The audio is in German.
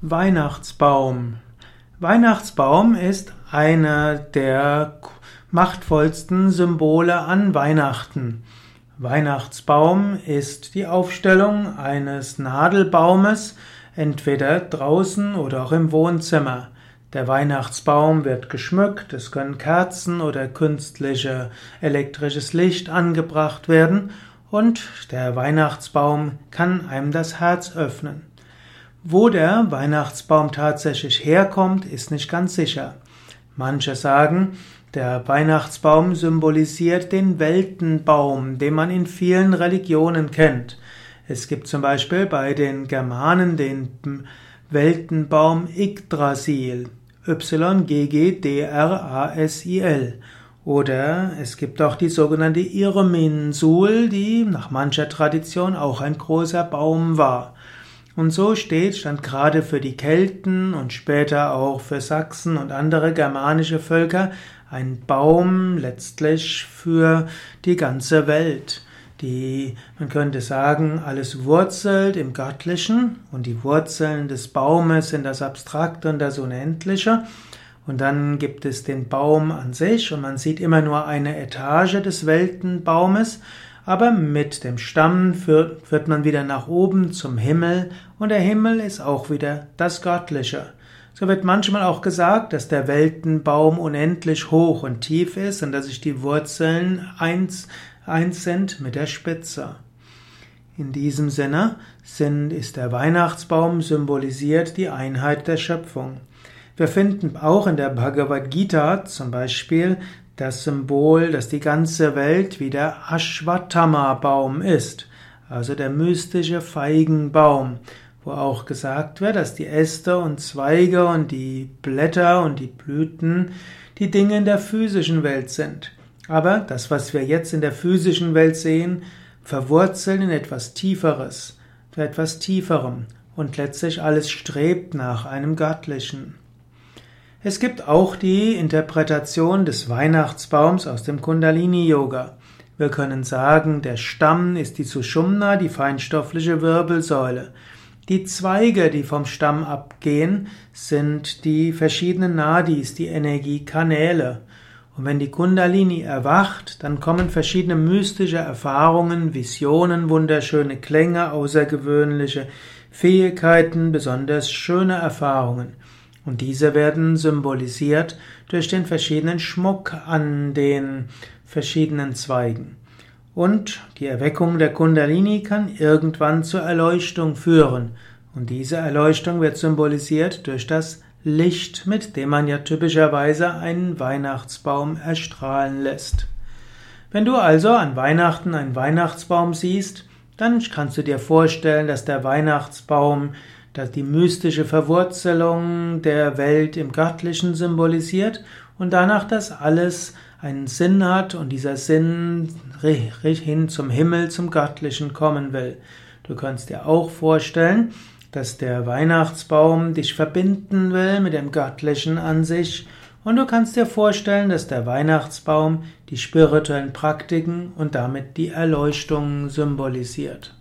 Weihnachtsbaum. Weihnachtsbaum ist einer der machtvollsten Symbole an Weihnachten. Weihnachtsbaum ist die Aufstellung eines Nadelbaumes, entweder draußen oder auch im Wohnzimmer. Der Weihnachtsbaum wird geschmückt, es können Kerzen oder künstliche elektrisches Licht angebracht werden und der Weihnachtsbaum kann einem das Herz öffnen. Wo der Weihnachtsbaum tatsächlich herkommt, ist nicht ganz sicher. Manche sagen, der Weihnachtsbaum symbolisiert den Weltenbaum, den man in vielen Religionen kennt. Es gibt zum Beispiel bei den Germanen den Weltenbaum Yggdrasil, Y-G-G-D-R-A-S-I-L. Oder es gibt auch die sogenannte Irminsul, die nach mancher Tradition auch ein großer Baum war. Und so steht, stand gerade für die Kelten und später auch für Sachsen und andere germanische Völker ein Baum letztlich für die ganze Welt. Die, man könnte sagen, alles wurzelt im Göttlichen und die Wurzeln des Baumes sind das Abstrakte und das Unendliche. Und dann gibt es den Baum an sich und man sieht immer nur eine Etage des Weltenbaumes aber mit dem Stamm führt, führt man wieder nach oben zum Himmel und der Himmel ist auch wieder das Göttliche. So wird manchmal auch gesagt, dass der Weltenbaum unendlich hoch und tief ist und dass sich die Wurzeln eins, eins sind mit der Spitze. In diesem Sinne sind, ist der Weihnachtsbaum symbolisiert die Einheit der Schöpfung. Wir finden auch in der Bhagavad Gita zum Beispiel das Symbol, dass die ganze Welt wie der Ashwatthama-Baum ist, also der mystische Feigenbaum, wo auch gesagt wird, dass die Äste und Zweige und die Blätter und die Blüten die Dinge in der physischen Welt sind. Aber das, was wir jetzt in der physischen Welt sehen, verwurzeln in etwas Tieferes, etwas Tieferem und letztlich alles strebt nach einem Göttlichen. Es gibt auch die Interpretation des Weihnachtsbaums aus dem Kundalini-Yoga. Wir können sagen, der Stamm ist die Sushumna, die feinstoffliche Wirbelsäule. Die Zweige, die vom Stamm abgehen, sind die verschiedenen Nadis, die Energiekanäle. Und wenn die Kundalini erwacht, dann kommen verschiedene mystische Erfahrungen, Visionen, wunderschöne Klänge, außergewöhnliche Fähigkeiten, besonders schöne Erfahrungen. Und diese werden symbolisiert durch den verschiedenen Schmuck an den verschiedenen Zweigen. Und die Erweckung der Kundalini kann irgendwann zur Erleuchtung führen. Und diese Erleuchtung wird symbolisiert durch das Licht, mit dem man ja typischerweise einen Weihnachtsbaum erstrahlen lässt. Wenn du also an Weihnachten einen Weihnachtsbaum siehst, dann kannst du dir vorstellen, dass der Weihnachtsbaum dass die mystische Verwurzelung der Welt im Göttlichen symbolisiert und danach, dass alles einen Sinn hat und dieser Sinn hin zum Himmel, zum Göttlichen kommen will. Du kannst dir auch vorstellen, dass der Weihnachtsbaum dich verbinden will mit dem Göttlichen an sich und du kannst dir vorstellen, dass der Weihnachtsbaum die spirituellen Praktiken und damit die Erleuchtung symbolisiert.